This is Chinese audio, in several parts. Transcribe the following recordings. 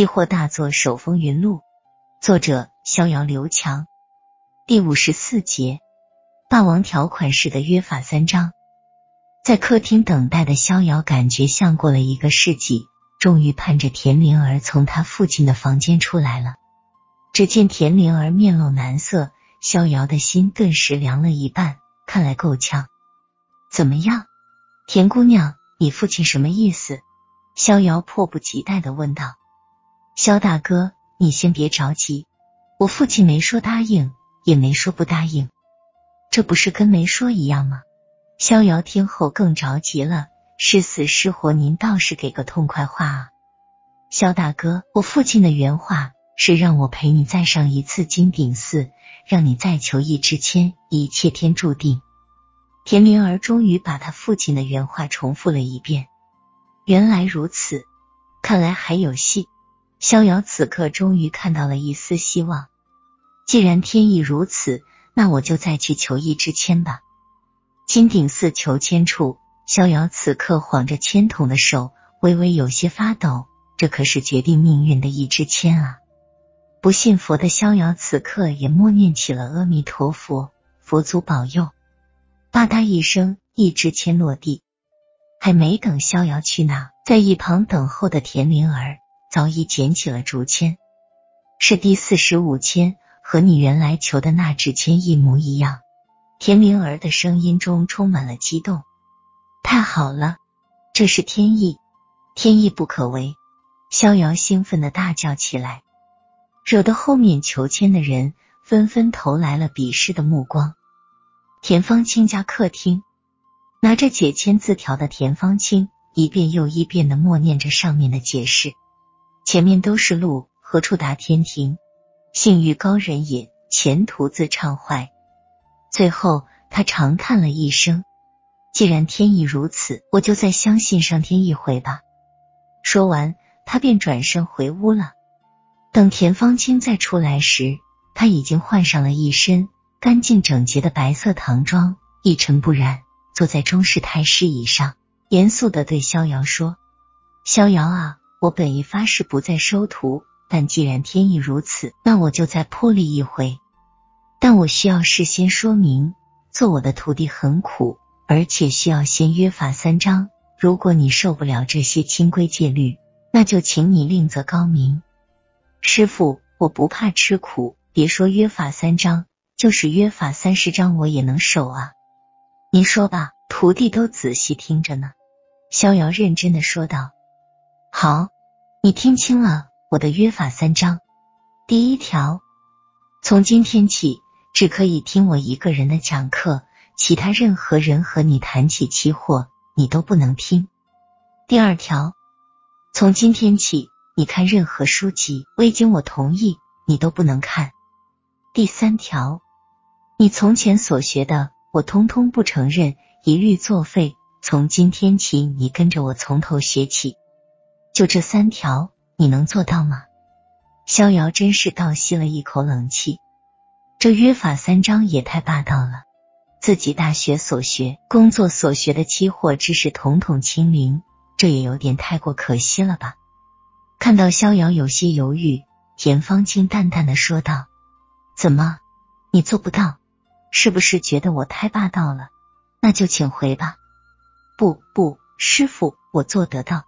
期货大作手风云录，作者逍遥刘强，第五十四节，霸王条款式的约法三章。在客厅等待的逍遥，感觉像过了一个世纪，终于盼着田灵儿从他父亲的房间出来了。只见田灵儿面露难色，逍遥的心顿时凉了一半。看来够呛。怎么样，田姑娘，你父亲什么意思？逍遥迫不及待的问道。肖大哥，你先别着急，我父亲没说答应，也没说不答应，这不是跟没说一样吗？逍遥听后更着急了，是死是活，您倒是给个痛快话啊！肖大哥，我父亲的原话是让我陪你再上一次金顶寺，让你再求一支签，一切天注定。田灵儿终于把他父亲的原话重复了一遍。原来如此，看来还有戏。逍遥此刻终于看到了一丝希望。既然天意如此，那我就再去求一支签吧。金顶寺求签处，逍遥此刻晃着签筒的手微微有些发抖。这可是决定命运的一支签啊！不信佛的逍遥此刻也默念起了阿弥陀佛，佛祖保佑。吧嗒一声，一支签落地。还没等逍遥去拿，在一旁等候的田灵儿。早已捡起了竹签，是第四十五签，和你原来求的那纸签一模一样。田明儿的声音中充满了激动。太好了，这是天意，天意不可违！逍遥兴奋的大叫起来，惹得后面求签的人纷纷投来了鄙视的目光。田方清家客厅，拿着解签字条的田方清一遍又一遍的默念着上面的解释。前面都是路，何处达天庭？性欲高人也，前途自畅怀。最后，他长叹了一声：“既然天意如此，我就再相信上天一回吧。”说完，他便转身回屋了。等田芳清再出来时，他已经换上了一身干净整洁的白色唐装，一尘不染，坐在中式太师椅上，严肃的对逍遥说：“逍遥啊！”我本意发誓不再收徒，但既然天意如此，那我就再破例一回。但我需要事先说明，做我的徒弟很苦，而且需要先约法三章。如果你受不了这些清规戒律，那就请你另择高明。师傅，我不怕吃苦，别说约法三章，就是约法三十章，我也能守啊。您说吧，徒弟都仔细听着呢。逍遥认真的说道。好，你听清了我的约法三章。第一条，从今天起，只可以听我一个人的讲课，其他任何人和你谈起期货，你都不能听。第二条，从今天起，你看任何书籍，未经我同意，你都不能看。第三条，你从前所学的，我通通不承认，一律作废。从今天起，你跟着我从头学起。就这三条，你能做到吗？逍遥真是倒吸了一口冷气，这约法三章也太霸道了。自己大学所学、工作所学的期货知识统统清零，这也有点太过可惜了吧？看到逍遥有些犹豫，田芳清淡淡的说道：“怎么，你做不到？是不是觉得我太霸道了？那就请回吧。”“不不，师傅，我做得到。”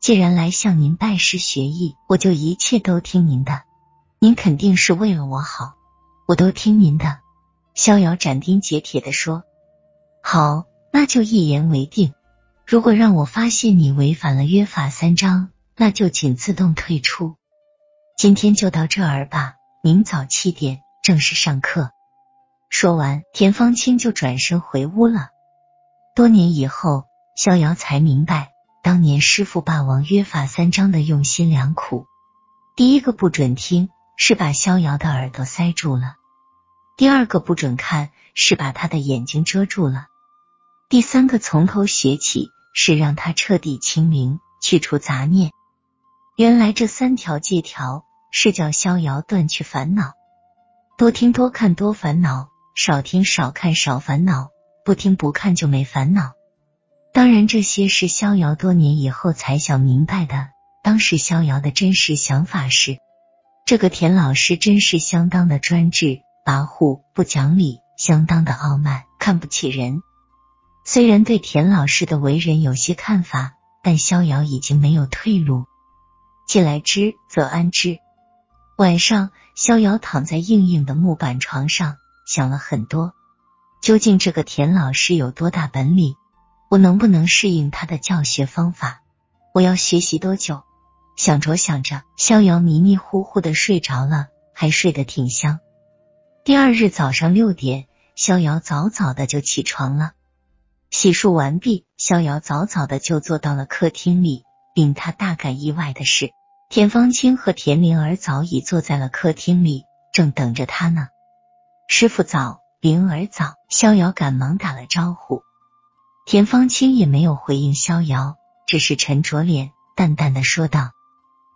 既然来向您拜师学艺，我就一切都听您的。您肯定是为了我好，我都听您的。逍遥斩钉截铁的说：“好，那就一言为定。如果让我发现你违反了约法三章，那就请自动退出。今天就到这儿吧，明早七点正式上课。”说完，田芳清就转身回屋了。多年以后，逍遥才明白。当年师傅霸王约法三章的用心良苦，第一个不准听是把逍遥的耳朵塞住了；第二个不准看是把他的眼睛遮住了；第三个从头学起是让他彻底清明，去除杂念。原来这三条戒条是叫逍遥断去烦恼，多听多看多烦恼，少听少看少烦恼，不听不看就没烦恼。当然，这些是逍遥多年以后才想明白的。当时逍遥的真实想法是，这个田老师真是相当的专制、跋扈、不讲理，相当的傲慢，看不起人。虽然对田老师的为人有些看法，但逍遥已经没有退路。既来之，则安之。晚上，逍遥躺在硬硬的木板床上，想了很多。究竟这个田老师有多大本领？我能不能适应他的教学方法？我要学习多久？想着想着，逍遥迷迷糊糊的睡着了，还睡得挺香。第二日早上六点，逍遥早早的就起床了。洗漱完毕，逍遥早早的就坐到了客厅里。令他大感意外的是。田芳清和田灵儿早已坐在了客厅里，正等着他呢。师傅早，灵儿早。逍遥赶忙打了招呼，田芳清也没有回应逍遥，只是沉着脸，淡淡的说道：“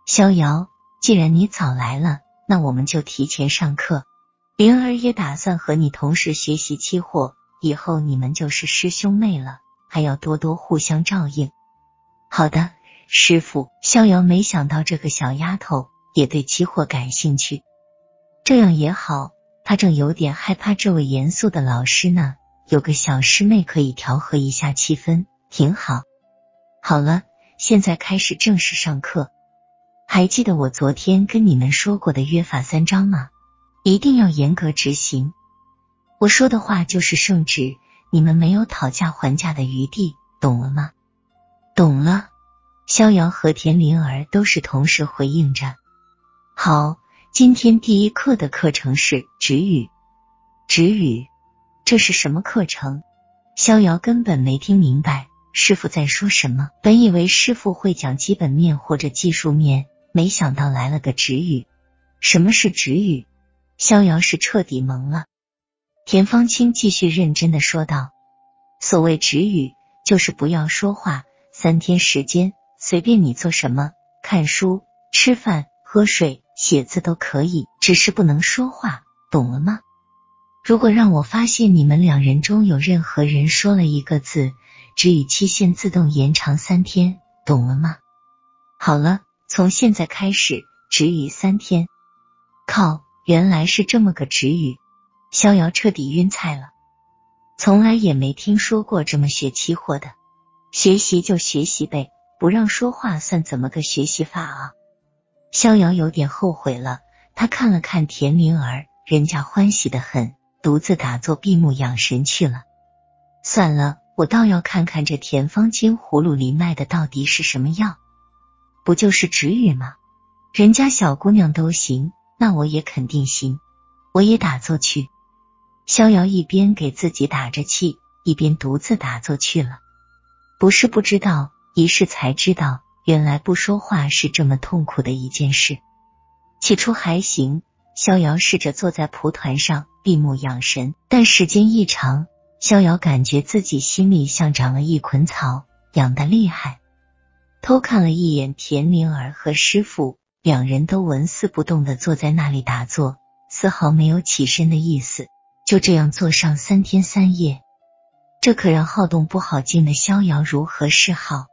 逍遥，既然你早来了，那我们就提前上课。灵儿也打算和你同时学习期货，以后你们就是师兄妹了，还要多多互相照应。”好的。师傅，逍遥没想到这个小丫头也对期货感兴趣，这样也好。他正有点害怕这位严肃的老师呢，有个小师妹可以调和一下气氛，挺好。好了，现在开始正式上课。还记得我昨天跟你们说过的约法三章吗？一定要严格执行。我说的话就是圣旨，你们没有讨价还价的余地，懂了吗？懂了。逍遥和田灵儿都是同时回应着。好，今天第一课的课程是止语。止语，这是什么课程？逍遥根本没听明白师傅在说什么。本以为师傅会讲基本面或者技术面，没想到来了个止语。什么是止语？逍遥是彻底懵了。田芳清继续认真的说道：“所谓止语，就是不要说话，三天时间。”随便你做什么，看书、吃饭、喝水、写字都可以，只是不能说话，懂了吗？如果让我发现你们两人中有任何人说了一个字，止语期限自动延长三天，懂了吗？好了，从现在开始止语三天。靠，原来是这么个止语，逍遥彻底晕菜了，从来也没听说过这么学期货的，学习就学习呗。不让说话算怎么个学习法啊？逍遥有点后悔了。他看了看田灵儿，人家欢喜的很，独自打坐闭目养神去了。算了，我倒要看看这田方清葫芦里卖的到底是什么药。不就是止语吗？人家小姑娘都行，那我也肯定行。我也打坐去。逍遥一边给自己打着气，一边独自打坐去了。不是不知道。一试才知道，原来不说话是这么痛苦的一件事。起初还行，逍遥试着坐在蒲团上闭目养神，但时间一长，逍遥感觉自己心里像长了一捆草，痒的厉害。偷看了一眼田灵儿和师傅，两人都纹丝不动的坐在那里打坐，丝毫没有起身的意思。就这样坐上三天三夜，这可让好动不好静的逍遥如何是好？